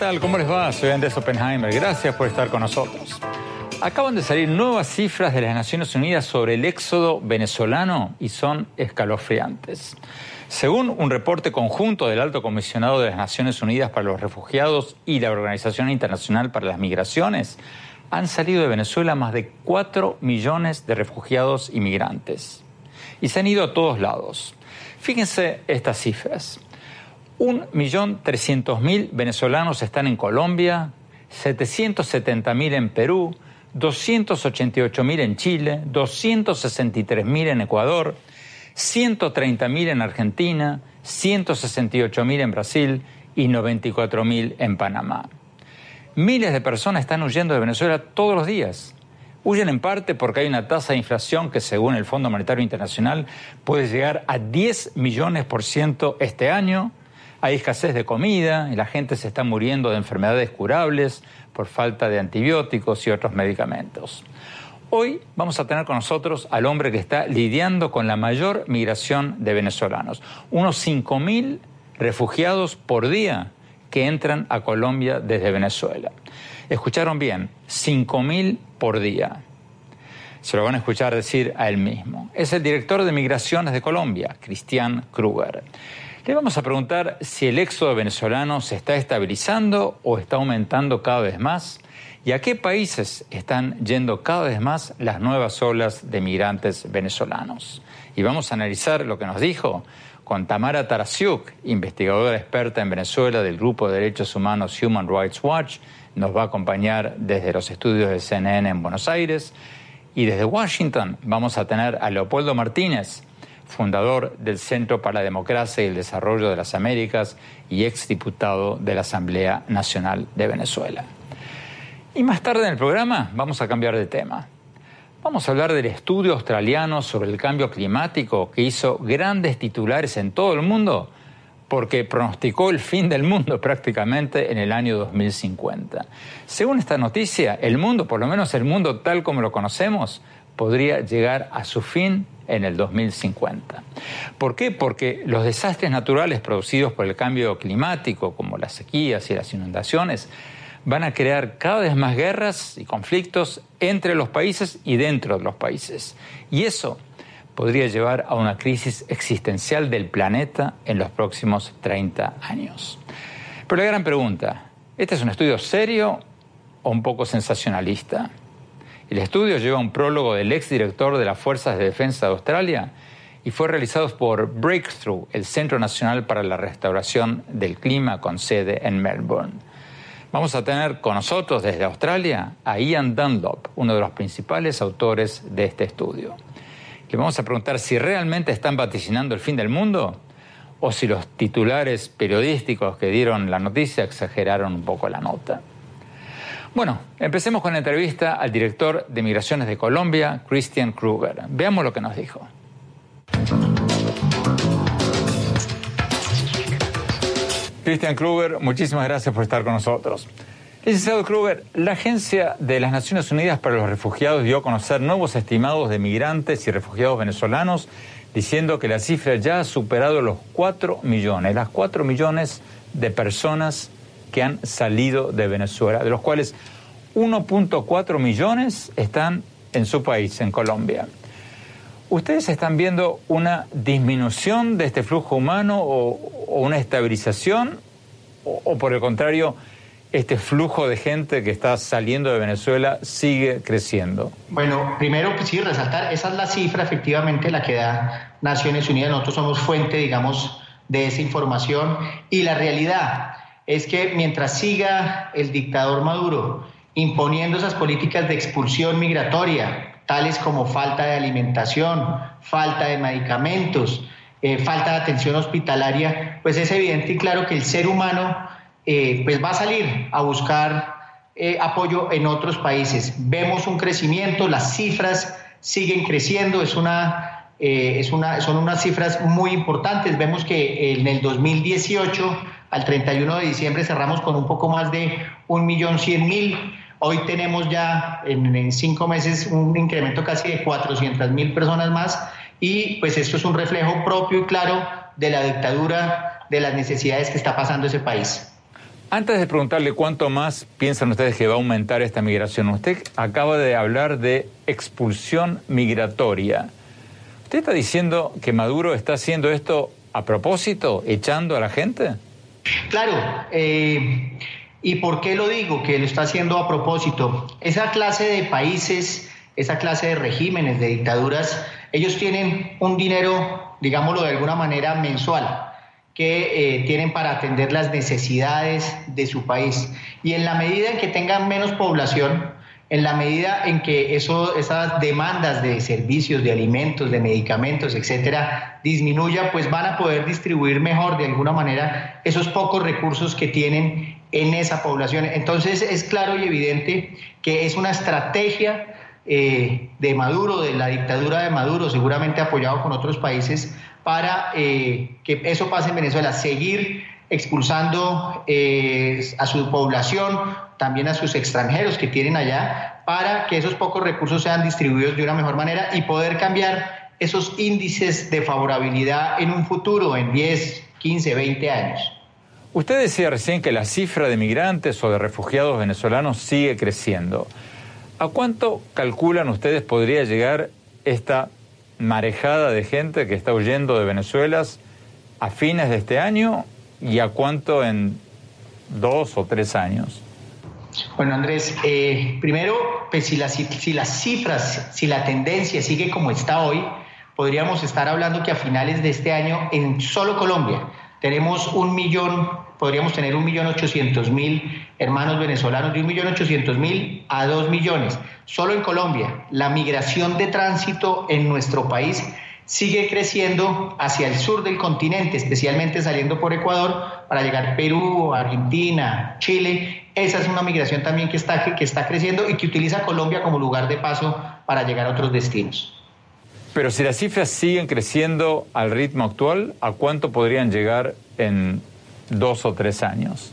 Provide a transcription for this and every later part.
tal? ¿Cómo les va? Soy Andrés Oppenheimer. Gracias por estar con nosotros. Acaban de salir nuevas cifras de las Naciones Unidas sobre el éxodo venezolano y son escalofriantes. Según un reporte conjunto del Alto Comisionado de las Naciones Unidas para los Refugiados y la Organización Internacional para las Migraciones, han salido de Venezuela más de 4 millones de refugiados y migrantes. Y se han ido a todos lados. Fíjense estas cifras. 1.300.000 venezolanos están en Colombia, 770.000 en Perú, 288.000 en Chile, 263.000 en Ecuador, 130.000 en Argentina, 168.000 en Brasil y 94.000 en Panamá. Miles de personas están huyendo de Venezuela todos los días. Huyen en parte porque hay una tasa de inflación que según el Fondo Monetario Internacional puede llegar a 10 millones por ciento este año hay escasez de comida y la gente se está muriendo de enfermedades curables por falta de antibióticos y otros medicamentos. Hoy vamos a tener con nosotros al hombre que está lidiando con la mayor migración de venezolanos, unos 5.000 refugiados por día que entran a Colombia desde Venezuela. Escucharon bien, 5.000 por día. Se lo van a escuchar decir a él mismo. Es el director de Migraciones de Colombia, Cristian Kruger. Le vamos a preguntar si el éxodo venezolano se está estabilizando o está aumentando cada vez más y a qué países están yendo cada vez más las nuevas olas de migrantes venezolanos. Y vamos a analizar lo que nos dijo con Tamara Tarasiuk, investigadora experta en Venezuela del Grupo de Derechos Humanos Human Rights Watch. Nos va a acompañar desde los estudios de CNN en Buenos Aires. Y desde Washington vamos a tener a Leopoldo Martínez, fundador del Centro para la Democracia y el Desarrollo de las Américas y exdiputado de la Asamblea Nacional de Venezuela. Y más tarde en el programa vamos a cambiar de tema. Vamos a hablar del estudio australiano sobre el cambio climático que hizo grandes titulares en todo el mundo porque pronosticó el fin del mundo prácticamente en el año 2050. Según esta noticia, el mundo, por lo menos el mundo tal como lo conocemos, podría llegar a su fin en el 2050. ¿Por qué? Porque los desastres naturales producidos por el cambio climático, como las sequías y las inundaciones, van a crear cada vez más guerras y conflictos entre los países y dentro de los países. Y eso podría llevar a una crisis existencial del planeta en los próximos 30 años. Pero la gran pregunta, ¿este es un estudio serio o un poco sensacionalista? El estudio lleva un prólogo del exdirector de las Fuerzas de Defensa de Australia y fue realizado por Breakthrough, el Centro Nacional para la Restauración del Clima con sede en Melbourne. Vamos a tener con nosotros desde Australia a Ian Dunlop, uno de los principales autores de este estudio. Le vamos a preguntar si realmente están vaticinando el fin del mundo o si los titulares periodísticos que dieron la noticia exageraron un poco la nota. Bueno, empecemos con la entrevista al director de Migraciones de Colombia, Christian Kruger. Veamos lo que nos dijo. Christian Kruger, muchísimas gracias por estar con nosotros. Licenciado Kruger, la Agencia de las Naciones Unidas para los Refugiados dio a conocer nuevos estimados de migrantes y refugiados venezolanos, diciendo que la cifra ya ha superado los 4 millones, las 4 millones de personas que han salido de Venezuela, de los cuales 1.4 millones están en su país, en Colombia. ¿Ustedes están viendo una disminución de este flujo humano o, una estabilización? O, por el contrario, este flujo de gente que está saliendo de Venezuela sigue creciendo? Bueno, primero, pues sí, resaltar, esa es la cifra efectivamente la que da Naciones Unidas. Nosotros somos fuente, digamos, de esa información. Y la realidad es que mientras siga el dictador Maduro imponiendo esas políticas de expulsión migratoria, tales como falta de alimentación, falta de medicamentos, eh, falta de atención hospitalaria, pues es evidente y claro que el ser humano eh, pues va a salir a buscar eh, apoyo en otros países. Vemos un crecimiento, las cifras siguen creciendo, es una, es una, son unas cifras muy importantes. Vemos que en el 2018 al 31 de diciembre cerramos con un poco más de 1.100.000. Hoy tenemos ya en, cinco meses un incremento casi de 400.000 personas más y pues esto es un reflejo propio y claro de la dictadura, de las necesidades que está pasando ese país. Antes de preguntarle cuánto más piensan ustedes que va a aumentar esta migración, usted acaba de hablar de expulsión migratoria. ¿Usted está diciendo que Maduro está haciendo esto a propósito, echando a la gente? Claro. Eh, ¿Y por qué lo digo? Que lo está haciendo a propósito. Esa clase de países, esa clase de regímenes, de dictaduras, ellos tienen un dinero, digámoslo de alguna manera, mensual que eh, tienen para atender las necesidades de su país. Y en la medida en que tengan menos población, en la medida en que esas demandas de servicios, de alimentos, de medicamentos, etcétera, disminuya, pues van a poder distribuir mejor de alguna manera esos pocos recursos que tienen en esa población. Entonces es claro y evidente que es una estrategia eh, de Maduro, de la dictadura de Maduro, seguramente apoyado con otros países, para eh, que eso pase en Venezuela, seguir expulsando eh, a su población, también a sus extranjeros que tienen allá, para que esos pocos recursos sean distribuidos de una mejor manera y poder cambiar esos índices de favorabilidad en un futuro, en 10, 15, 20 años. Usted decía recién que la cifra de migrantes o de refugiados venezolanos sigue creciendo. ¿A cuánto calculan ustedes podría llegar esta marejada de gente que está huyendo de Venezuela a fines de este año y a cuánto en dos o tres años? Bueno, Andrés, eh, primero, pues si, las, si las cifras, si la tendencia sigue como está hoy, podríamos estar hablando que a finales de este año en solo Colombia tenemos un millón, podríamos tener un millón ochocientos mil hermanos venezolanos, de un millón ochocientos mil a dos millones. Solo en Colombia, la migración de tránsito en nuestro país sigue creciendo hacia el sur del continente, especialmente saliendo por Ecuador para llegar a Perú, Argentina, Chile. Esa es una migración también que está, que está creciendo y que utiliza Colombia como lugar de paso para llegar a otros destinos. Pero si las cifras siguen creciendo al ritmo actual, ¿a cuánto podrían llegar en dos o tres años?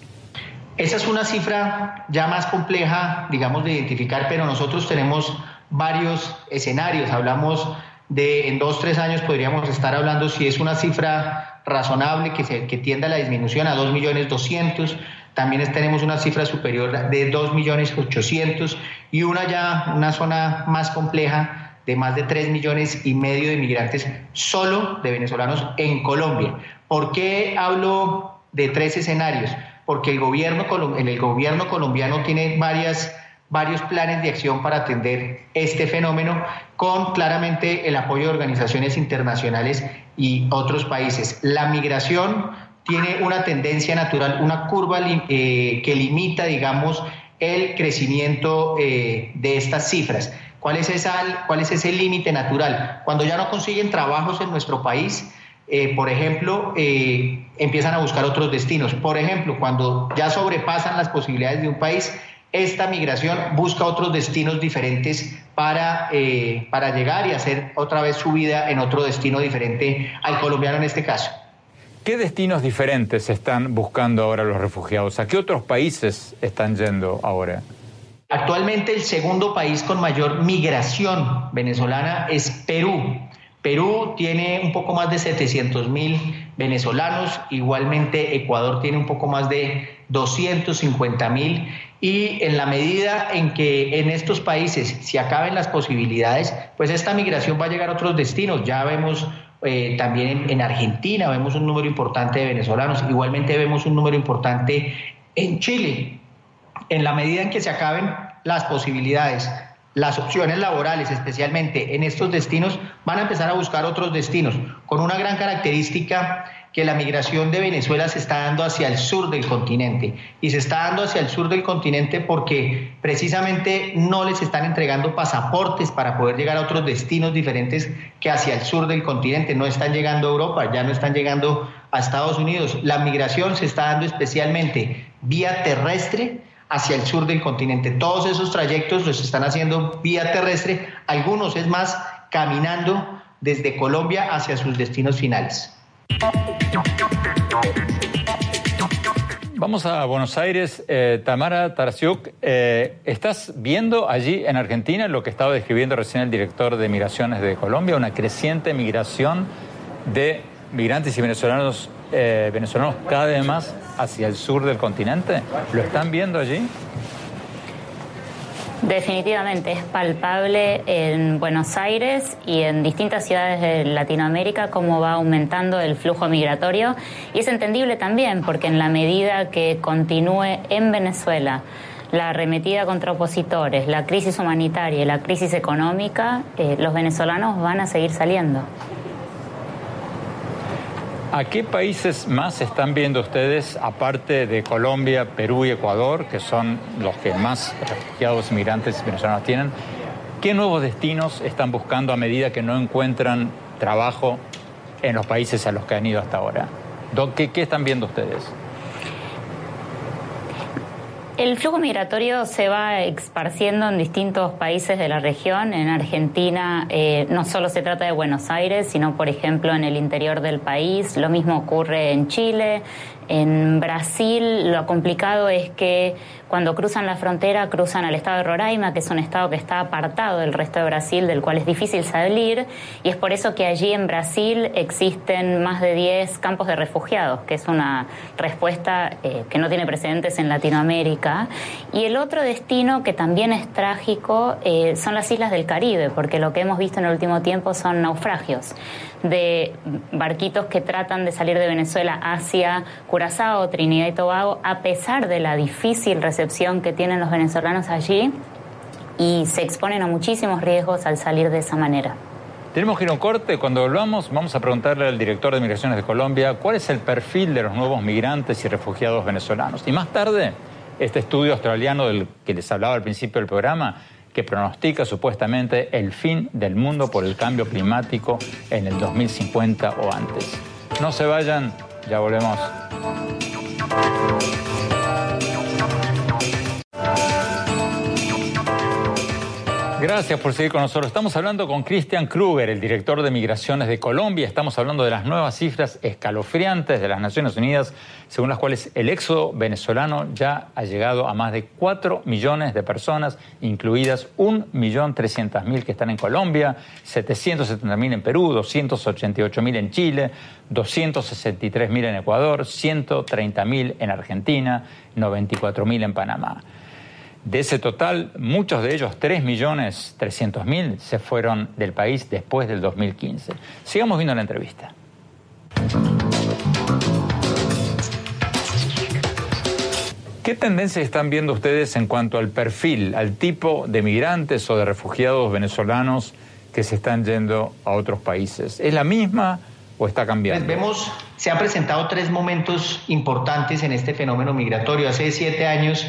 Esa es una cifra ya más compleja, digamos, de identificar, pero nosotros tenemos varios escenarios. Hablamos de en dos, tres años podríamos estar hablando si es una cifra razonable que, se, que tienda a la disminución a dos millones doscientos. También tenemos una cifra superior de dos millones ochocientos y una ya, una zona más compleja de más de 3 millones y medio de inmigrantes solo de venezolanos en Colombia. ¿Por qué hablo de tres escenarios? Porque el gobierno, el gobierno colombiano tiene varias, varios planes de acción para atender este fenómeno con claramente el apoyo de organizaciones internacionales y otros países. La migración tiene una tendencia natural, una curva eh, que limita, digamos, el crecimiento eh, de estas cifras. ¿Cuál es, ese límite natural? Cuando ya no consiguen trabajos en nuestro país, eh, por ejemplo, empiezan a buscar otros destinos. Por ejemplo, cuando ya sobrepasan las posibilidades de un país, esta migración busca otros destinos diferentes para llegar y hacer otra vez su vida en otro destino diferente al colombiano en este caso. ¿Qué destinos diferentes están buscando ahora los refugiados? ¿A qué otros países están yendo ahora? Actualmente el segundo país con mayor migración venezolana es Perú. Perú tiene un poco más de 700 mil venezolanos, igualmente Ecuador tiene un poco más de 250 mil y en la medida en que en estos países se acaben las posibilidades, pues esta migración va a llegar a otros destinos. Ya vemos eh, también en, en Argentina, vemos un número importante de venezolanos, igualmente vemos un número importante en Chile. En la medida en que se acaben las posibilidades, las opciones laborales, especialmente en estos destinos, van a empezar a buscar otros destinos, con una gran característica que la migración de Venezuela se está dando hacia el sur del continente. Y se está dando hacia el sur del continente porque precisamente no les están entregando pasaportes para poder llegar a otros destinos diferentes que hacia el sur del continente. No están llegando a Europa, ya no están llegando a Estados Unidos. La migración se está dando especialmente vía terrestre hacia el sur del continente. Todos esos trayectos los están haciendo vía terrestre, algunos es más caminando desde Colombia hacia sus destinos finales. Vamos a Buenos Aires. Eh, Tamara Tarasiuk, eh, ¿estás viendo allí en Argentina lo que estaba describiendo recién el director de Migraciones de Colombia, una creciente migración de migrantes y venezolanos eh, venezolanos cada vez más hacia el sur del continente? ¿Lo están viendo allí? Definitivamente es palpable en Buenos Aires y en distintas ciudades de Latinoamérica cómo va aumentando el flujo migratorio y es entendible también porque en la medida que continúe en Venezuela la arremetida contra opositores, la crisis humanitaria y la crisis económica, eh, los venezolanos van a seguir saliendo. ¿A qué países más están viendo ustedes, aparte de Colombia, Perú y Ecuador, que son los que más refugiados inmigrantes venezolanos tienen? ¿Qué nuevos destinos están buscando a medida que no encuentran trabajo en los países a los que han ido hasta ahora? ¿Qué, qué están viendo ustedes? El flujo migratorio se va esparciendo en distintos países de la región. En Argentina eh, no solo se trata de Buenos Aires, sino, por ejemplo, en el interior del país. Lo mismo ocurre en Chile, en Brasil lo complicado es que cuando cruzan la frontera cruzan al estado de Roraima, que es un estado que está apartado del resto de Brasil, del cual es difícil salir, y es por eso que allí en Brasil existen más de 10 campos de refugiados, que es una respuesta eh, que no tiene precedentes en Latinoamérica. Y el otro destino que también es trágico eh, son las islas del Caribe, porque lo que hemos visto en el último tiempo son naufragios de barquitos que tratan de salir de Venezuela hacia Curazao, Trinidad y Tobago, a pesar de la difícil recepción que tienen los venezolanos allí y se exponen a muchísimos riesgos al salir de esa manera. Tenemos que ir a un corte. Cuando volvamos, vamos a preguntarle al director de Migraciones de Colombia cuál es el perfil de los nuevos migrantes y refugiados venezolanos. Y más tarde, este estudio australiano del que les hablaba al principio del programa que pronostica supuestamente el fin del mundo por el cambio climático en el 2050 o antes. No se vayan, ya volvemos. Gracias por seguir con nosotros. Estamos hablando con Christian Kruger, el director de Migraciones de Colombia. Estamos hablando de las nuevas cifras escalofriantes de las Naciones Unidas, según las cuales el éxodo venezolano ya ha llegado a más de 4 millones de personas, incluidas 1.300.000 que están en Colombia, 770.000 en Perú, 288.000 en Chile, 263.000 en Ecuador, 130.000 en Argentina, 94.000 en Panamá. De ese total, muchos de ellos, 3.300.000, se fueron del país después del 2015. Sigamos viendo la entrevista. ¿Qué tendencias están viendo ustedes en cuanto al perfil, al tipo de migrantes o de refugiados venezolanos que se están yendo a otros países? ¿Es la misma o está cambiando? Pues vemos, se han presentado tres momentos importantes en este fenómeno migratorio. Hace siete años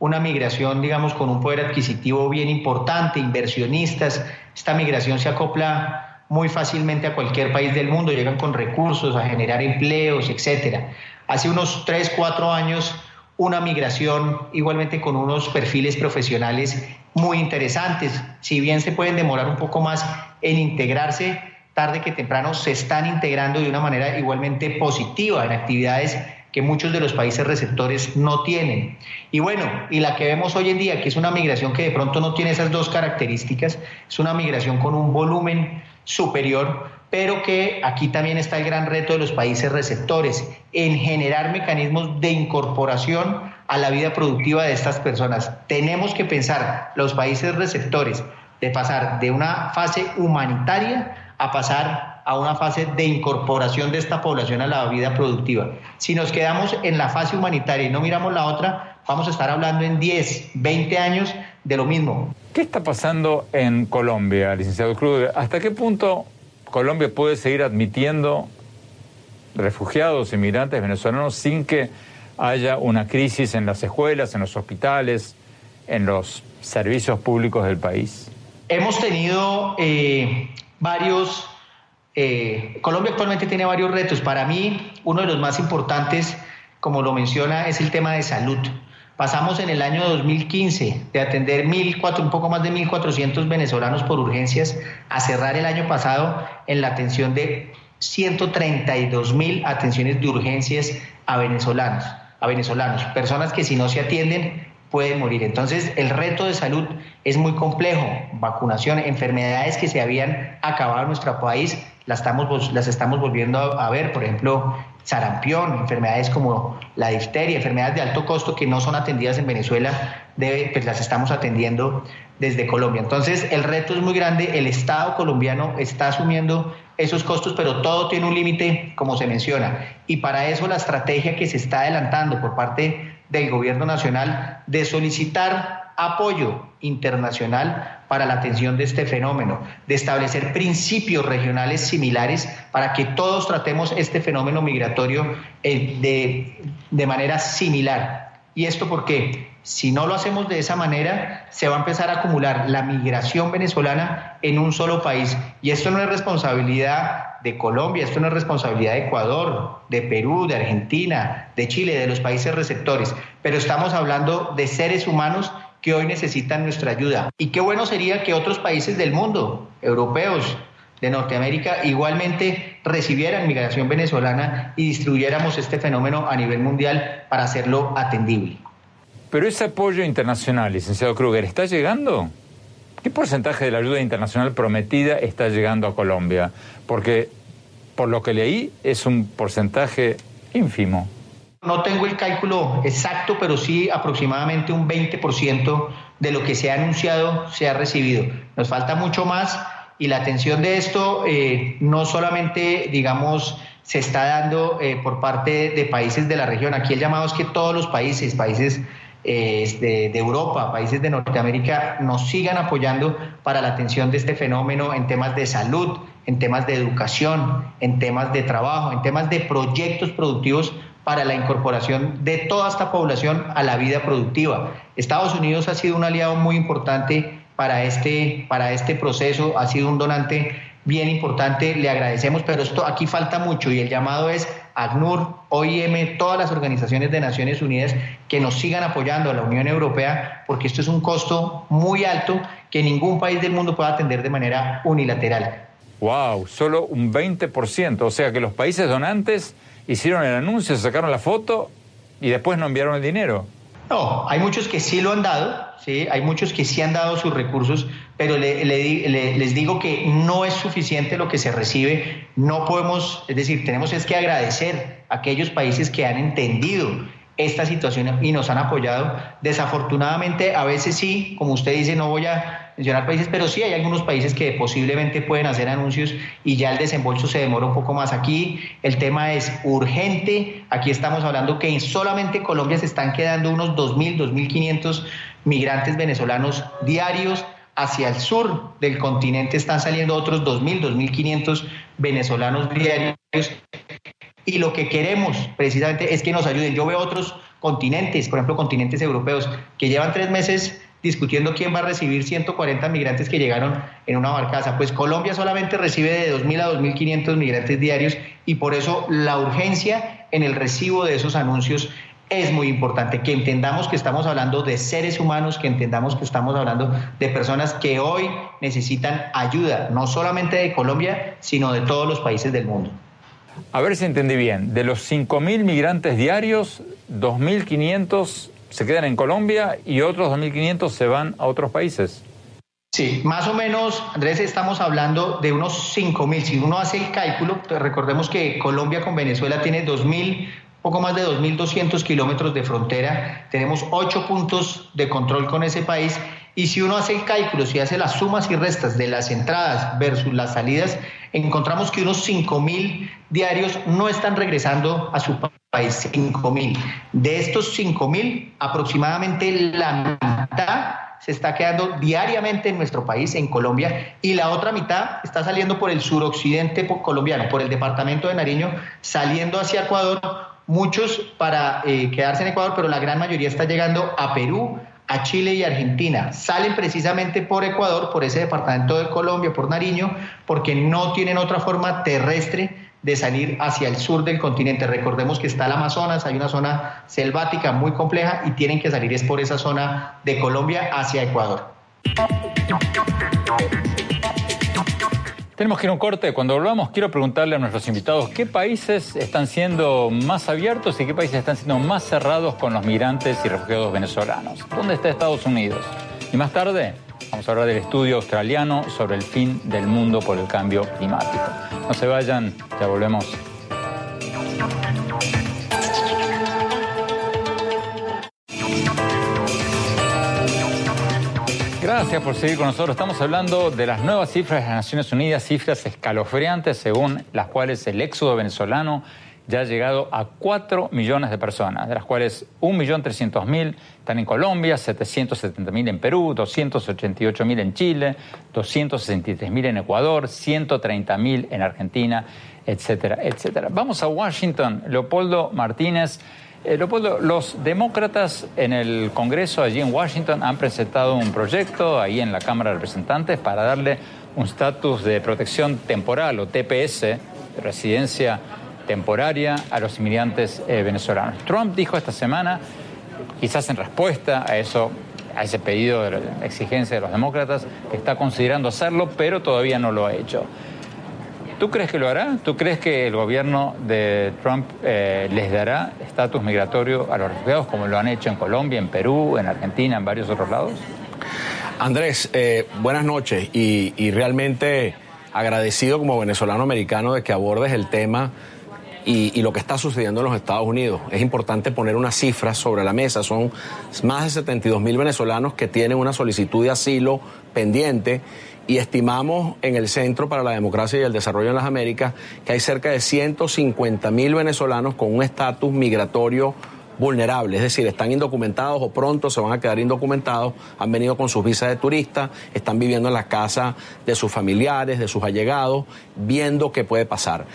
una migración, digamos, con un poder adquisitivo bien importante, inversionistas. Esta migración se acopla muy fácilmente a cualquier país del mundo, llegan con recursos a generar empleos, etcétera. Hace unos 3, 4 años, una migración igualmente con unos perfiles profesionales muy interesantes. Si bien se pueden demorar un poco más en integrarse, tarde que temprano se están integrando de una manera igualmente positiva en actividades que muchos de los países receptores no tienen. Y bueno, y la que vemos hoy en día, que es una migración que de pronto no tiene esas dos características, es una migración con un volumen superior, pero que aquí también está el gran reto de los países receptores, en generar mecanismos de incorporación a la vida productiva de estas personas. Tenemos que pensar, los países receptores, de pasar de una fase humanitaria a pasar a una fase de incorporación de esta población a la vida productiva. Si nos quedamos en la fase humanitaria y no miramos la otra, vamos a estar hablando en 10, 20 años de lo mismo. ¿Qué está pasando en Colombia, licenciado Cruz? ¿Hasta qué punto Colombia puede seguir admitiendo refugiados, inmigrantes venezolanos sin que haya una crisis en las escuelas, en los hospitales, en los servicios públicos del país? Hemos tenido eh, varios eh, Colombia actualmente tiene varios retos. Para mí, uno de los más importantes, como lo menciona, es el tema de salud. Pasamos en el año 2015 de atender un poco más de 1.400 venezolanos por urgencias a cerrar el año pasado en la atención de 132.000 atenciones de urgencias a venezolanos, a venezolanos, personas que si no se atienden pueden morir. Entonces, el reto de salud es muy complejo. Vacunación, enfermedades que se habían acabado en nuestro país las estamos, las estamos volviendo a, ver, por ejemplo, sarampión, enfermedades como la difteria, enfermedades de alto costo que no son atendidas en Venezuela, debe, pues las estamos atendiendo desde Colombia. Entonces, el reto es muy grande, el Estado colombiano está asumiendo esos costos, pero todo tiene un límite, como se menciona. Y para eso la estrategia que se está adelantando por parte del Gobierno Nacional de solicitar apoyo internacional para la atención de este fenómeno, de establecer principios regionales similares para que todos tratemos este fenómeno migratorio eh, de, manera similar. ¿Y esto por qué? Si no lo hacemos de esa manera, se va a empezar a acumular la migración venezolana en un solo país. Y esto no es responsabilidad de Colombia, esto no es responsabilidad de Ecuador, de Perú, de Argentina, de Chile, de los países receptores. Pero estamos hablando de seres humanos que hoy necesitan nuestra ayuda. Y qué bueno sería que otros países del mundo, europeos, de Norteamérica, igualmente recibieran migración venezolana y distribuyéramos este fenómeno a nivel mundial para hacerlo atendible. Pero ese apoyo internacional, licenciado Kruger, ¿está llegando? ¿Qué porcentaje de la ayuda internacional prometida está llegando a Colombia? Porque, por lo que leí, es un porcentaje ínfimo. No tengo el cálculo exacto, pero sí aproximadamente un 20% de lo que se ha anunciado se ha recibido. Nos falta mucho más y la atención de esto eh, no solamente, digamos, se está dando eh, por parte de países de la región. Aquí el llamado es que todos los países, países de, Europa, países de Norteamérica, nos sigan apoyando para la atención de este fenómeno en temas de salud, en temas de educación, en temas de trabajo, en temas de proyectos productivos para la incorporación de toda esta población a la vida productiva. Estados Unidos ha sido un aliado muy importante para este, para este proceso, ha sido un donante bien importante, le agradecemos, pero esto aquí falta mucho y el llamado es ACNUR, OIM, todas las organizaciones de Naciones Unidas que nos sigan apoyando a la Unión Europea, porque esto es un costo muy alto que ningún país del mundo pueda atender de manera unilateral. ¡Wow! Solo un 20%, o sea que los países donantes hicieron el anuncio, sacaron la foto y después no enviaron el dinero. No, hay muchos que sí lo han dado, ¿sí? hay muchos que sí han dado sus recursos, pero les digo que no es suficiente lo que se recibe. No podemos, es decir, tenemos es que agradecer a aquellos países que han entendido esta situación y nos han apoyado. Desafortunadamente, a veces sí, como usted dice, no voy a mencionar países, pero sí hay algunos países que posiblemente pueden hacer anuncios y ya el desembolso se demora un poco más. Aquí el tema es urgente. Aquí estamos hablando que en solamente Colombia se están quedando unos 2.000, 2.500 migrantes venezolanos diarios. Hacia el sur del continente están saliendo otros 2.000, 2.500 venezolanos diarios y lo que queremos precisamente es que nos ayuden. Yo veo otros continentes, por ejemplo, continentes europeos, que llevan tres meses discutiendo quién va a recibir 140 migrantes que llegaron en una barcaza. Pues Colombia solamente recibe de 2.000 a 2.500 migrantes diarios y por eso la urgencia en el recibo de esos anuncios es muy importante, que entendamos que estamos hablando de seres humanos, que entendamos que estamos hablando de personas que hoy necesitan ayuda, no solamente de Colombia, sino de todos los países del mundo. A ver si entendí bien. De los 5.000 migrantes diarios, 2.500 se quedan en Colombia y otros 2.500 se van a otros países. Sí, más o menos, Andrés, estamos hablando de unos 5.000. Si uno hace el cálculo, pues recordemos que Colombia con Venezuela tiene 2.000, poco más de 2.200 kilómetros de frontera. Tenemos ocho puntos de control con ese país y si uno hace el cálculo, si hace las sumas y restas de las entradas versus las salidas, encontramos que unos 5.000 diarios no están regresando a su país, 5.000. De estos 5.000, aproximadamente la mitad se está quedando diariamente en nuestro país, en Colombia, y la otra mitad está saliendo por el suroccidente colombiano, por el departamento de Nariño, saliendo hacia Ecuador, muchos para eh, quedarse en Ecuador, pero la gran mayoría está llegando a Perú, a Chile y Argentina. Salen precisamente por Ecuador, por ese departamento de Colombia, por Nariño, porque no tienen otra forma terrestre de salir hacia el sur del continente. Recordemos que está el Amazonas, hay una zona selvática muy compleja y tienen que salir es por esa zona de Colombia hacia Ecuador. Tenemos que ir a un corte. Cuando volvamos, quiero preguntarle a nuestros invitados qué países están siendo más abiertos y qué países están siendo más cerrados con los migrantes y refugiados venezolanos. ¿Dónde está Estados Unidos? Y más tarde, Vamos a hablar del estudio australiano sobre el fin del mundo por el cambio climático. No se vayan, ya volvemos. Gracias por seguir con nosotros. Estamos hablando de las nuevas cifras de las Naciones Unidas, cifras escalofriantes según las cuales el éxodo venezolano ya ha llegado a 4 millones de personas, de las cuales 1.300.000 están en Colombia, 770.000 en Perú, 288.000 en Chile, 263.000 en Ecuador, 130.000 en Argentina, etcétera, etcétera. Vamos a Washington. Leopoldo Martínez. Eh, Leopoldo, los demócratas en el Congreso allí en Washington han presentado un proyecto ahí en la Cámara de Representantes para darle un estatus de protección temporal o TPS, de residencia temporaria a los inmigrantes eh, venezolanos. Trump dijo esta semana, quizás en respuesta a eso, a ese pedido de la exigencia de los demócratas, que está considerando hacerlo, pero todavía no lo ha hecho. ¿Tú crees que lo hará? ¿Tú crees que el gobierno de Trump eh, les dará estatus migratorio a los refugiados como lo han hecho en Colombia, en Perú, en Argentina, en varios otros lados? Andrés, eh, buenas noches y, y realmente agradecido como venezolano americano de que abordes el tema y, lo que está sucediendo en los Estados Unidos. Es importante poner unas cifras sobre la mesa. Son más de 72 mil venezolanos que tienen una solicitud de asilo pendiente y estimamos en el Centro para la Democracia y el Desarrollo en las Américas que hay cerca de 150 mil venezolanos con un estatus migratorio vulnerable, es decir, están indocumentados o pronto se van a quedar indocumentados, han venido con sus visas de turista, están viviendo en la casa de sus familiares, de sus allegados, viendo qué puede pasar.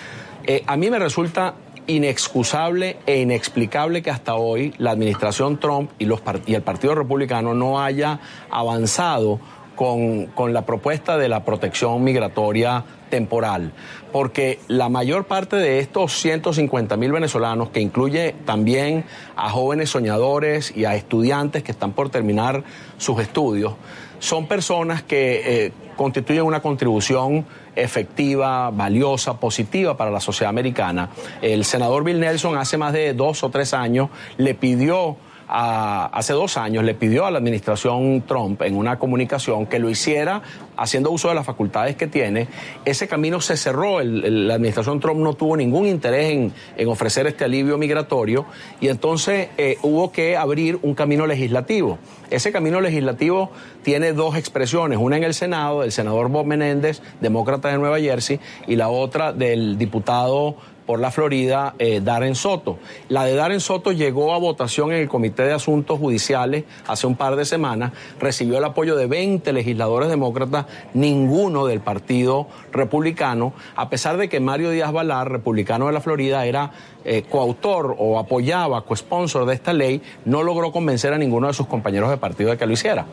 Eh, a mí me resulta inexcusable e inexplicable que hasta hoy la administración Trump y, los y el Partido Republicano no haya avanzado con, con, la propuesta de la protección migratoria temporal, porque la mayor parte de estos 150 mil venezolanos, que incluye también a jóvenes soñadores y a estudiantes que están por terminar sus estudios, son personas que eh, constituyen una contribución efectiva, valiosa, positiva para la sociedad americana. El senador Bill Nelson hace más de dos o tres años le pidió hace dos años le pidió a la administración Trump en una comunicación que lo hiciera haciendo uso de las facultades que tiene. Ese camino se cerró, la administración Trump no tuvo ningún interés en, ofrecer este alivio migratorio y entonces eh, hubo que abrir un camino legislativo. Ese camino legislativo tiene dos expresiones, una en el Senado, del senador Bob Menéndez, demócrata de Nueva Jersey, y la otra del diputado por la Florida, eh, Darren Soto. La de Darren Soto llegó a votación en el Comité de Asuntos Judiciales hace un par de semanas, recibió el apoyo de 20 legisladores demócratas, ninguno del Partido Republicano, a pesar de que Mario Díaz Balar, republicano de la Florida, era eh, coautor o apoyaba, cosponsor de esta ley, no logró convencer a ninguno de sus compañeros de partido de que lo hiciera.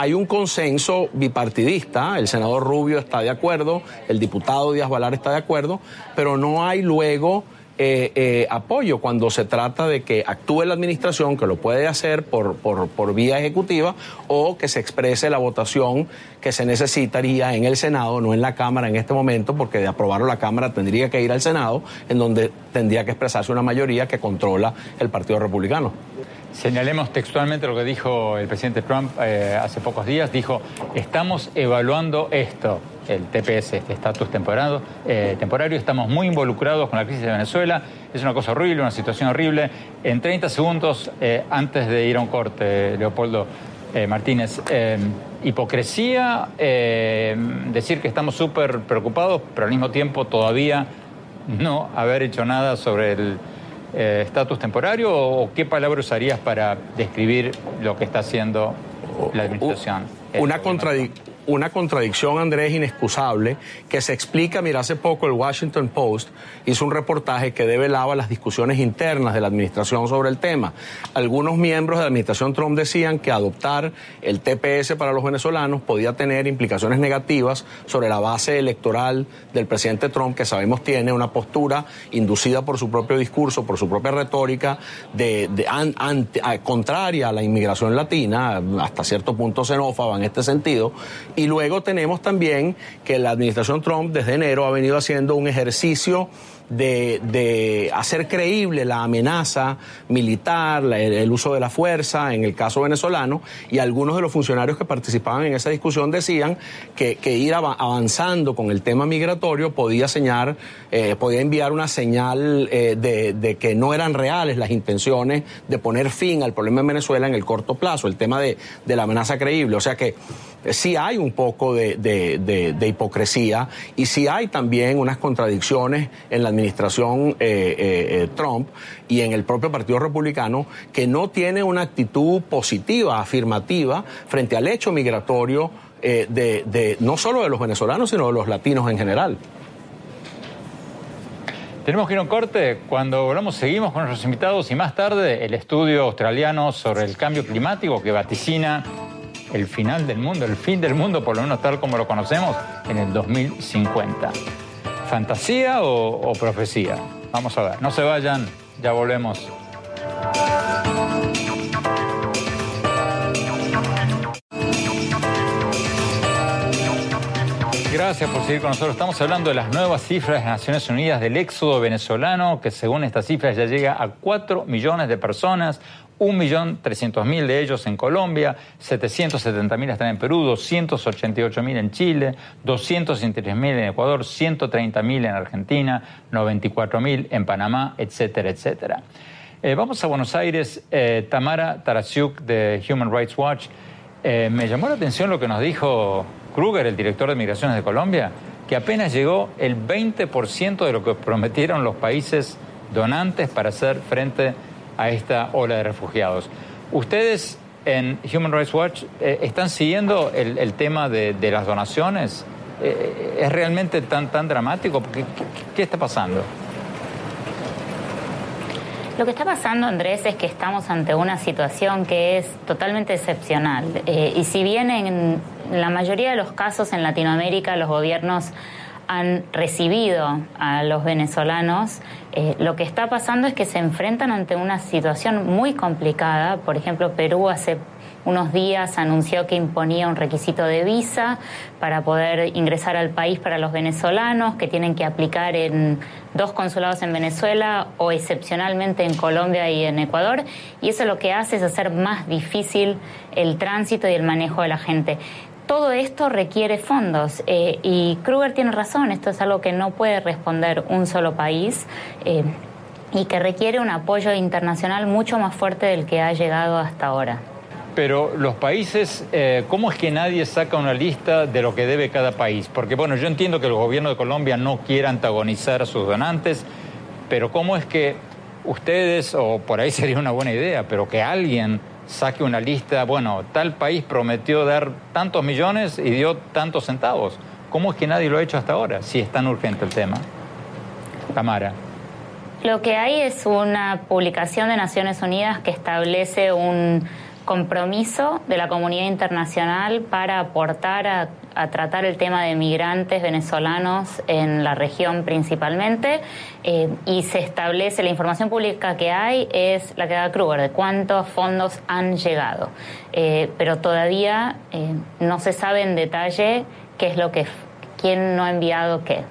Hay un consenso bipartidista, el senador Rubio está de acuerdo, el diputado Díaz Valar está de acuerdo, pero no hay luego eh, eh, apoyo cuando se trata de que actúe la administración, que lo puede hacer por, por, por, vía ejecutiva, o que se exprese la votación que se necesitaría en el Senado, no en la Cámara en este momento, porque de aprobarlo la Cámara tendría que ir al Senado, en donde tendría que expresarse una mayoría que controla el Partido Republicano. Señalemos textualmente lo que dijo el presidente Trump eh, hace pocos días. Dijo, estamos evaluando esto, el TPS, este estatus temporario, eh, temporario. Estamos muy involucrados con la crisis de Venezuela. Es una cosa horrible, una situación horrible. En 30 segundos, eh, antes de ir a un corte, Leopoldo Martínez, hipocresía, decir que estamos súper preocupados, pero al mismo tiempo todavía no haber hecho nada sobre el eh, estatus temporario o qué palabra usarías para describir lo que está haciendo la administración? Una, contradicción una contradicción, Andrés, inexcusable, que se explica, mira, hace poco el Washington Post hizo un reportaje que develaba las discusiones internas de la administración sobre el tema. Algunos miembros de la administración Trump decían que adoptar el TPS para los venezolanos podía tener implicaciones negativas sobre la base electoral del presidente Trump, que sabemos tiene una postura inducida por su propio discurso, por su propia retórica, de, contraria a la inmigración latina, hasta cierto punto xenófoba en este sentido y luego tenemos también que la administración Trump desde enero ha venido haciendo un ejercicio de, hacer creíble la amenaza militar, el, uso de la fuerza, en el caso venezolano, y algunos de los funcionarios que participaban en esa discusión decían que, ir avanzando con el tema migratorio podía, señalar, eh, podía enviar una señal eh, de, que no eran reales las intenciones de poner fin al problema en Venezuela en el corto plazo, el tema de, de la amenaza creíble. O sea que sí hay un poco de, hipocresía y sí hay también unas contradicciones en la administración eh, eh, eh, Trump y en el propio Partido Republicano que no tiene una actitud positiva, afirmativa, frente al hecho migratorio de, no solo de los venezolanos, sino de los latinos en general. Tenemos que ir a un corte. Cuando volvamos, seguimos con nuestros invitados y más tarde el estudio australiano sobre el cambio climático que vaticina el final del mundo, el fin del mundo, por lo menos tal como lo conocemos, en el 2050. ¿Fantasía o, profecía? Vamos a ver, no se vayan, ya volvemos. Gracias por seguir con nosotros. Estamos hablando de las nuevas cifras de Naciones Unidas del éxodo venezolano, que según estas cifras ya llega a 4 millones de personas, 1.300.000 de ellos en Colombia, 770.000 están en Perú, 288.000 en Chile, 263.000 en Ecuador, 130.000 en Argentina, 94.000 en Panamá, etcétera, etcétera. Eh, vamos a Buenos Aires. Eh, Tamara Tarasiuk de Human Rights Watch. Eh, me llamó la atención lo que nos dijo Kruger, el director de Migraciones de Colombia, que apenas llegó el 20% de lo que prometieron los países donantes para hacer frente a esta ola de refugiados. Ustedes en Human Rights Watch eh, están siguiendo el, tema de, las donaciones. Eh, ¿Es realmente tan, tan dramático? ¿Qué, qué, está pasando? Lo que está pasando, Andrés, es que estamos ante una situación que es totalmente excepcional. Eh, y si bien en la mayoría de los casos en Latinoamérica los gobiernos han recibido a los venezolanos, eh, lo que está pasando es que se enfrentan ante una situación muy complicada. Por ejemplo, Perú hace unos días anunció que imponía un requisito de visa para poder ingresar al país para los venezolanos, que tienen que aplicar en dos consulados en Venezuela o excepcionalmente en Colombia y en Ecuador. Y eso lo que hace es hacer más difícil el tránsito y el manejo de la gente todo esto requiere fondos eh, y Kruger tiene razón, esto es algo que no puede responder un solo país. Eh, y que requiere un apoyo internacional mucho más fuerte del que ha llegado hasta ahora. Pero los países, eh, ¿cómo es que nadie saca una lista de lo que debe cada país? Porque bueno, yo entiendo que el gobierno de Colombia no quiera antagonizar a sus donantes, pero ¿cómo es que ustedes, o por ahí sería una buena idea, pero que alguien saque una lista, bueno, tal país prometió dar tantos millones y dio tantos centavos. ¿Cómo es que nadie lo ha hecho hasta ahora, si es tan urgente el tema? Tamara. Lo que hay es una publicación de Naciones Unidas que establece un compromiso de la comunidad internacional para aportar a, tratar el tema de migrantes venezolanos en la región principalmente eh, y se establece, la información pública que hay es la que da Kruger, de cuántos fondos han llegado, eh, pero todavía eh, no se sabe en detalle qué es lo que, quién no ha enviado qué.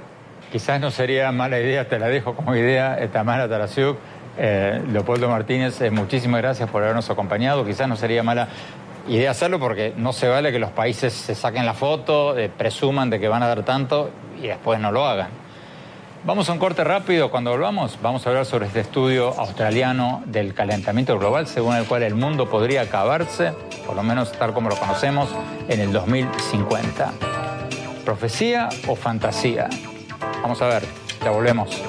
Quizás no sería mala idea, te la dejo como idea, Tamara Tarasiuk, eh, Leopoldo Martínez, muchísimas gracias por habernos acompañado. Quizás no sería mala idea hacerlo porque no se vale que los países se saquen la foto, eh, presuman de que van a dar tanto y después no lo hagan. Vamos a un corte rápido. Cuando volvamos, vamos a hablar sobre este estudio australiano del calentamiento global, según el cual el mundo podría acabarse, por lo menos tal como lo conocemos, en el 2050. ¿Profecía o fantasía? Vamos a ver, ya volvemos.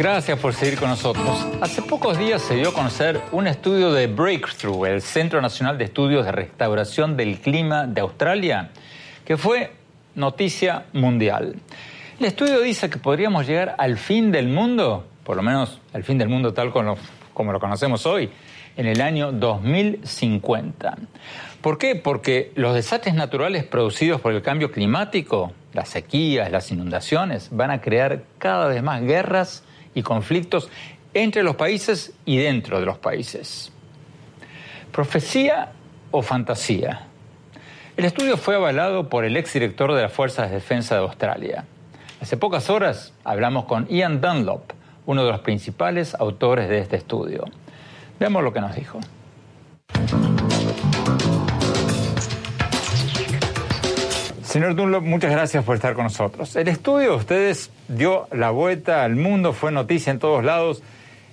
Gracias por seguir con nosotros. Hace pocos días se dio a conocer un estudio de Breakthrough, el Centro Nacional de Estudios de Restauración del Clima de Australia, que fue noticia mundial. El estudio dice que podríamos llegar al fin del mundo, por lo menos al fin del mundo tal como lo, como lo conocemos hoy, en el año 2050. ¿Por qué? Porque los desastres naturales producidos por el cambio climático, las sequías, las inundaciones, van a crear cada vez más guerras y conflictos entre los países y dentro de los países. ¿Profecía o fantasía? El estudio fue avalado por el exdirector de las Fuerzas de Defensa de Australia. Hace pocas horas hablamos con Ian Dunlop, uno de los principales autores de este estudio. Veamos lo que nos dijo. Señor Dunlop, muchas gracias por estar con nosotros. El estudio de ustedes dio la vuelta al mundo, fue noticia en todos lados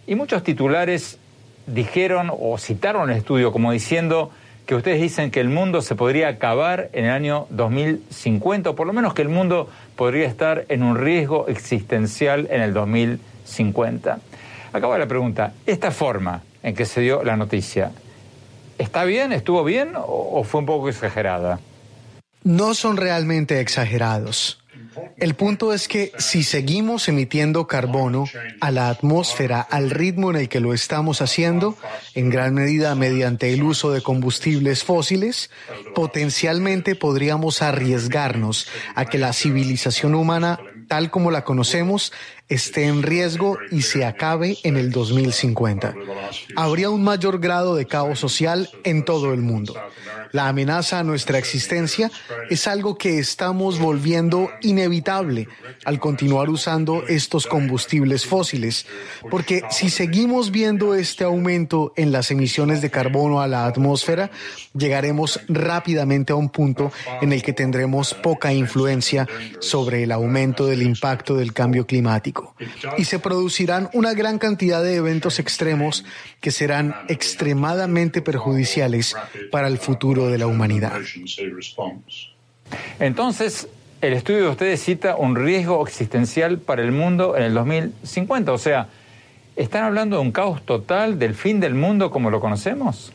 y muchos titulares dijeron o citaron el estudio como diciendo que ustedes dicen que el mundo se podría acabar en el año 2050, o por lo menos que el mundo podría estar en un riesgo existencial en el 2050. Acaba la pregunta, ¿esta forma en que se dio la noticia, ¿está bien, estuvo bien o fue un poco exagerada? No son realmente exagerados. El punto es que si seguimos emitiendo carbono a la atmósfera al ritmo en el que lo estamos haciendo, en gran medida mediante el uso de combustibles fósiles, potencialmente podríamos arriesgarnos a que la civilización humana, tal como la conocemos, esté en riesgo y se acabe en el 2050. Habría un mayor grado de caos social en todo el mundo. La amenaza a nuestra existencia es algo que estamos volviendo inevitable al continuar usando estos combustibles fósiles, porque si seguimos viendo este aumento en las emisiones de carbono a la atmósfera, llegaremos rápidamente a un punto en el que tendremos poca influencia sobre el aumento del impacto del cambio climático y se producirán una gran cantidad de eventos extremos que serán extremadamente perjudiciales para el futuro de la humanidad. Entonces, el estudio de ustedes cita un riesgo existencial para el mundo en el 2050, o sea, ¿están hablando de un caos total, del fin del mundo como lo conocemos?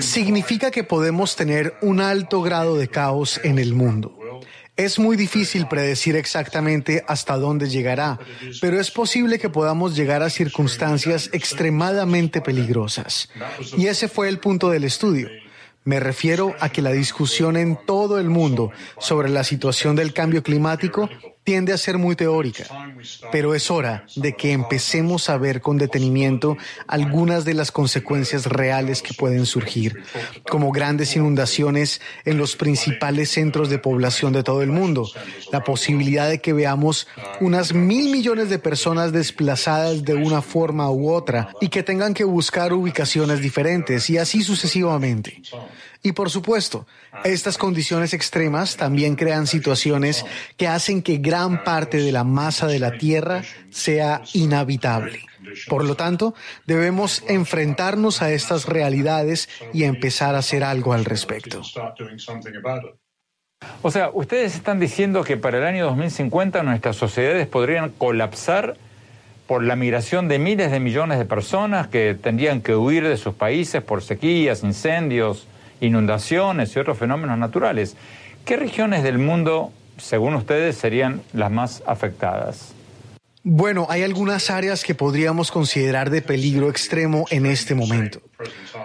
Significa que podemos tener un alto grado de caos en el mundo. Es muy difícil predecir exactamente hasta dónde llegará, pero es posible que podamos llegar a circunstancias extremadamente peligrosas. Y ese fue el punto del estudio. Me refiero a que la discusión en todo el mundo sobre la situación del cambio climático tiende a ser muy teórica, pero es hora de que empecemos a ver con detenimiento algunas de las consecuencias reales que pueden surgir, como grandes inundaciones en los principales centros de población de todo el mundo, la posibilidad de que veamos unas mil millones de personas desplazadas de una forma u otra y que tengan que buscar ubicaciones diferentes y así sucesivamente. Y por supuesto, estas condiciones extremas también crean situaciones que hacen que gran parte de la masa de la Tierra sea inhabitable. Por lo tanto, debemos enfrentarnos a estas realidades y empezar a hacer algo al respecto. O sea, ustedes están diciendo que para el año 2050 nuestras sociedades podrían colapsar por la migración de miles de millones de personas que tendrían que huir de sus países por sequías, incendios, inundaciones y otros fenómenos naturales. ¿Qué regiones del mundo, según ustedes, serían las más afectadas? Bueno, hay algunas áreas que podríamos considerar de peligro extremo en este momento.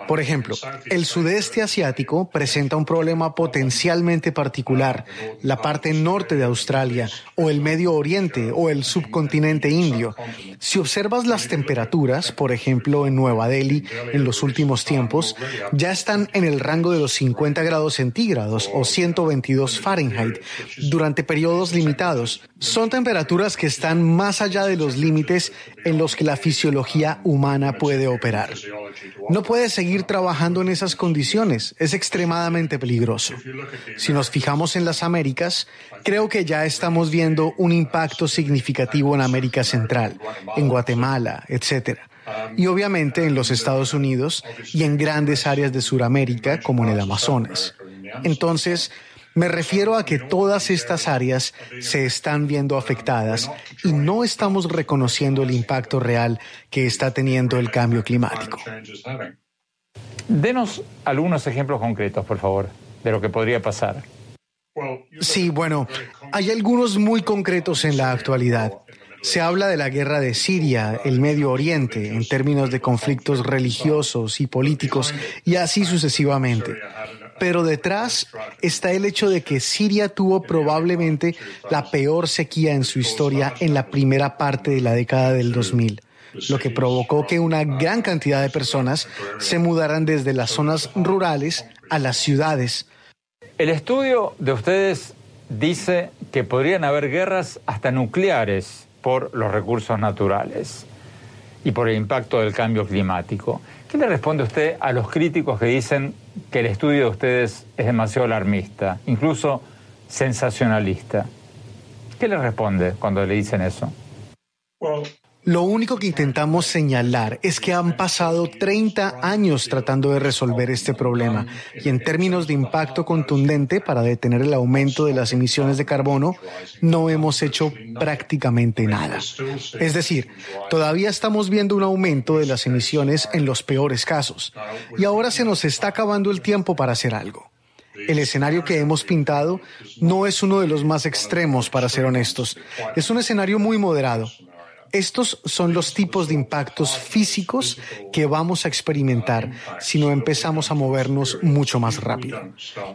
Por ejemplo, el sudeste asiático presenta un problema potencialmente particular, la parte norte de Australia o el Medio Oriente o el subcontinente indio. Si observas las temperaturas, por ejemplo, en Nueva Delhi en los últimos tiempos, ya están en el rango de los 50 grados centígrados o 122 Fahrenheit durante periodos limitados. Son temperaturas que están más allá de los límites en los que la fisiología humana puede operar. No puede seguir trabajando en esas condiciones. Es extremadamente peligroso. Si nos fijamos en las Américas, creo que ya estamos viendo un impacto significativo en América Central, en Guatemala, etc. Y obviamente en los Estados Unidos y en grandes áreas de Sudamérica, como en el Amazonas. Entonces, me refiero a que todas estas áreas se están viendo afectadas y no estamos reconociendo el impacto real que está teniendo el cambio climático. Denos algunos ejemplos concretos, por favor, de lo que podría pasar. Sí, bueno, hay algunos muy concretos en la actualidad. Se habla de la guerra de Siria, el Medio Oriente, en términos de conflictos religiosos y políticos, y así sucesivamente. Pero detrás está el hecho de que Siria tuvo probablemente la peor sequía en su historia en la primera parte de la década del 2000. Lo que provocó que una gran cantidad de personas se mudaran desde las zonas rurales a las ciudades. El estudio de ustedes dice que podrían haber guerras hasta nucleares por los recursos naturales y por el impacto del cambio climático. ¿Qué le responde usted a los críticos que dicen que el estudio de ustedes es demasiado alarmista, incluso sensacionalista? ¿Qué le responde cuando le dicen eso? Lo único que intentamos señalar es que han pasado 30 años tratando de resolver este problema y en términos de impacto contundente para detener el aumento de las emisiones de carbono, no hemos hecho prácticamente nada. Es decir, todavía estamos viendo un aumento de las emisiones en los peores casos y ahora se nos está acabando el tiempo para hacer algo. El escenario que hemos pintado no es uno de los más extremos, para ser honestos. Es un escenario muy moderado. Estos son los tipos de impactos físicos que vamos a experimentar si no empezamos a movernos mucho más rápido.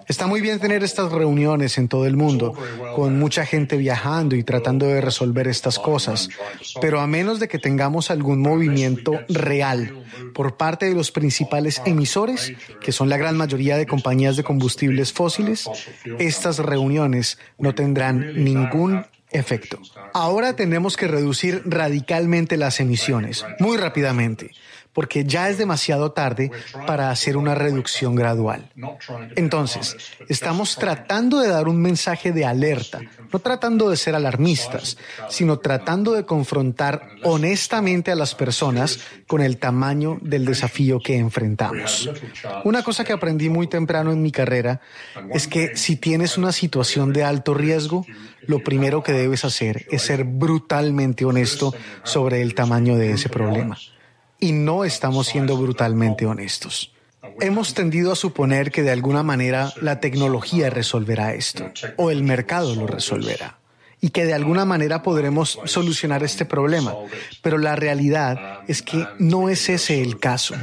Está muy bien tener estas reuniones en todo el mundo, con mucha gente viajando y tratando de resolver estas cosas, pero a menos de que tengamos algún movimiento real por parte de los principales emisores, que son la gran mayoría de compañías de combustibles fósiles, estas reuniones no tendrán ningún efecto. Ahora tenemos que reducir radicalmente las emisiones, muy rápidamente, porque ya es demasiado tarde para hacer una reducción gradual. Entonces, estamos tratando de dar un mensaje de alerta, no tratando de ser alarmistas, sino tratando de confrontar honestamente a las personas con el tamaño del desafío que enfrentamos. Una cosa que aprendí muy temprano en mi carrera es que si tienes una situación de alto riesgo, lo primero que debes hacer es ser brutalmente honesto sobre el tamaño de ese problema y no estamos siendo brutalmente honestos. Hemos tendido a suponer que de alguna manera la tecnología resolverá esto o el mercado lo resolverá y que de alguna manera podremos solucionar este problema. Pero la realidad es que no es ese el caso.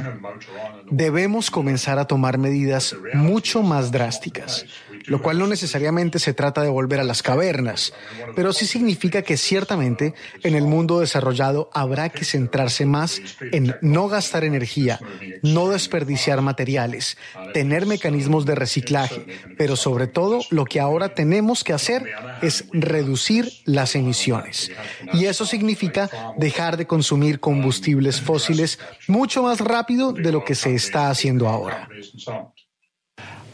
Debemos comenzar a tomar medidas mucho más drásticas lo cual no necesariamente se trata de volver a las cavernas, pero sí significa que ciertamente en el mundo desarrollado habrá que centrarse más en no gastar energía, no desperdiciar materiales, tener mecanismos de reciclaje, pero sobre todo lo que ahora tenemos que hacer es reducir las emisiones. Y eso significa dejar de consumir combustibles fósiles mucho más rápido de lo que se está haciendo ahora.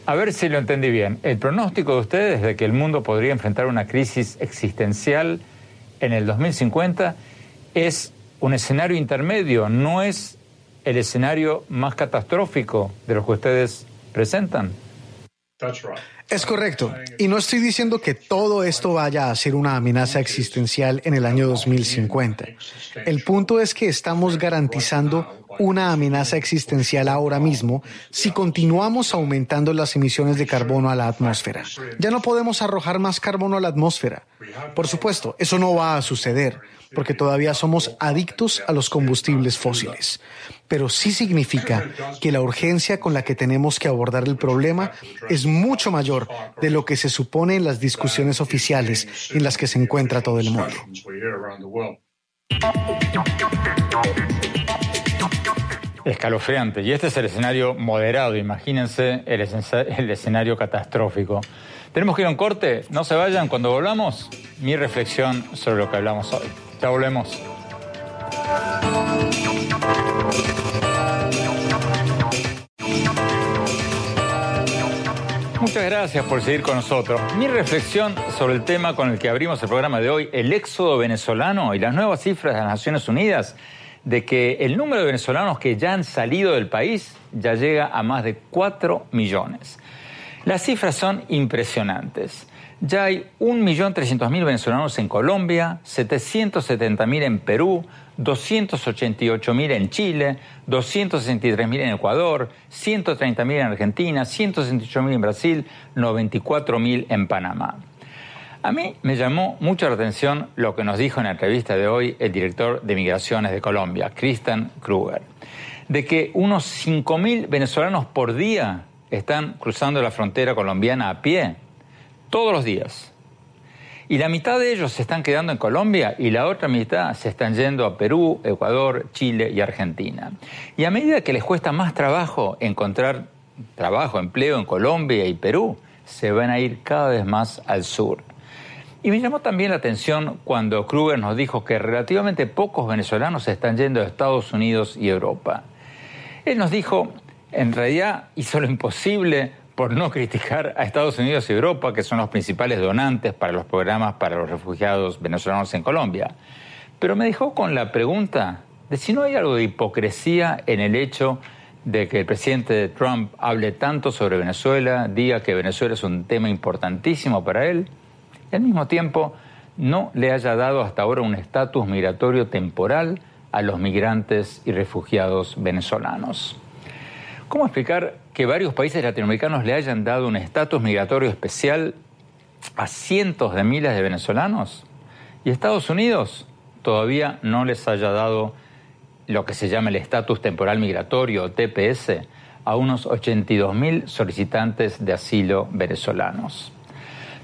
A ver si lo entendí bien. El pronóstico de ustedes de que el mundo podría enfrentar una crisis existencial en el 2050 es un escenario intermedio, no es el escenario más catastrófico de los que ustedes presentan. Es correcto. Y no estoy diciendo que todo esto vaya a ser una amenaza existencial en el año 2050. El punto es que estamos garantizando una amenaza existencial ahora mismo si continuamos aumentando las emisiones de carbono a la atmósfera. Ya no podemos arrojar más carbono a la atmósfera. Por supuesto, eso no va a suceder porque todavía somos adictos a los combustibles fósiles. Pero sí significa que la urgencia con la que tenemos que abordar el problema es mucho mayor de lo que se supone en las discusiones oficiales en las que se encuentra todo el mundo. Escalofriante. Y este es el escenario moderado, imagínense el, escenario catastrófico. Tenemos que ir a un corte, no se vayan, cuando volvamos, mi reflexión sobre lo que hablamos hoy. Ya volvemos. Muchas gracias por seguir con nosotros. Mi reflexión sobre el tema con el que abrimos el programa de hoy, el éxodo venezolano y las nuevas cifras de las Naciones Unidas, de que el número de venezolanos que ya han salido del país ya llega a más de 4 millones. Las cifras son impresionantes. Ya hay 1.300.000 venezolanos en Colombia, 770.000 en Perú, 288.000 en Chile, 263.000 en Ecuador, 130.000 en Argentina, 168.000 en Brasil, 94.000 en Panamá. A mí me llamó mucho la atención lo que nos dijo en la entrevista de hoy el director de Migraciones de Colombia, Christian Kruger, de que unos 5.000 venezolanos por día están cruzando la frontera colombiana a pie, todos los días. Y la mitad de ellos se están quedando en Colombia y la otra mitad se están yendo a Perú, Ecuador, Chile y Argentina. Y a medida que les cuesta más trabajo encontrar trabajo, empleo en Colombia y Perú, se van a ir cada vez más al sur. Y me llamó también la atención cuando Kruger nos dijo que relativamente pocos venezolanos se están yendo a Estados Unidos y Europa. Él nos dijo, en realidad hizo lo imposible por no criticar a Estados Unidos y Europa, que son los principales donantes para los programas para los refugiados venezolanos en Colombia. Pero me dejó con la pregunta de si no hay algo de hipocresía en el hecho de que el presidente Trump hable tanto sobre Venezuela, diga que Venezuela es un tema importantísimo para él, y al mismo tiempo no le haya dado hasta ahora un estatus migratorio temporal a los migrantes y refugiados venezolanos. ¿Cómo explicar que varios países latinoamericanos le hayan dado un estatus migratorio especial a cientos de miles de venezolanos y Estados Unidos todavía no les haya dado lo que se llama el estatus temporal migratorio TPS a unos 82 mil solicitantes de asilo venezolanos?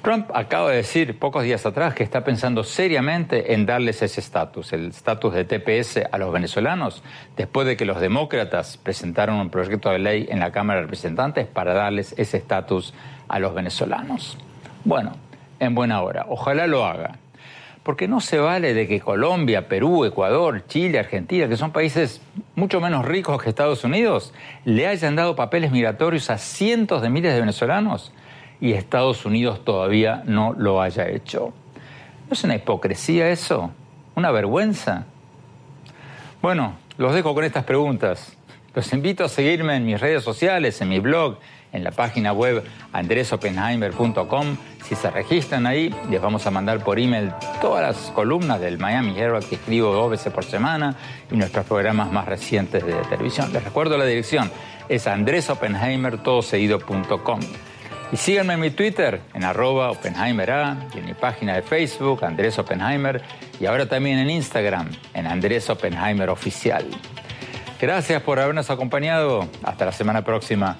Trump acaba de decir pocos días atrás que está pensando seriamente en darles ese estatus, el estatus de TPS a los venezolanos, después de que los demócratas presentaron un proyecto de ley en la Cámara de Representantes para darles ese estatus a los venezolanos. Bueno, en buena hora, ojalá lo haga. Porque no se vale de que Colombia, Perú, Ecuador, Chile, Argentina, que son países mucho menos ricos que Estados Unidos, le hayan dado papeles migratorios a cientos de miles de venezolanos y Estados Unidos todavía no lo haya hecho. ¿No es una hipocresía eso? ¿Una vergüenza? Bueno, los dejo con estas preguntas. Los invito a seguirme en mis redes sociales, en mi blog, en la página web andresopenheimer.com. Si se registran ahí, les vamos a mandar por email todas las columnas del Miami Herald que escribo dos veces por semana y nuestros programas más recientes de televisión. Les recuerdo la dirección, es andresopenheimertodoseguido.com. Y síganme en mi Twitter, en arroba Oppenheimer y en mi página de Facebook, Andrés Oppenheimer, y ahora también en Instagram, en Andrés Oppenheimer Oficial. Gracias por habernos acompañado. Hasta la semana próxima.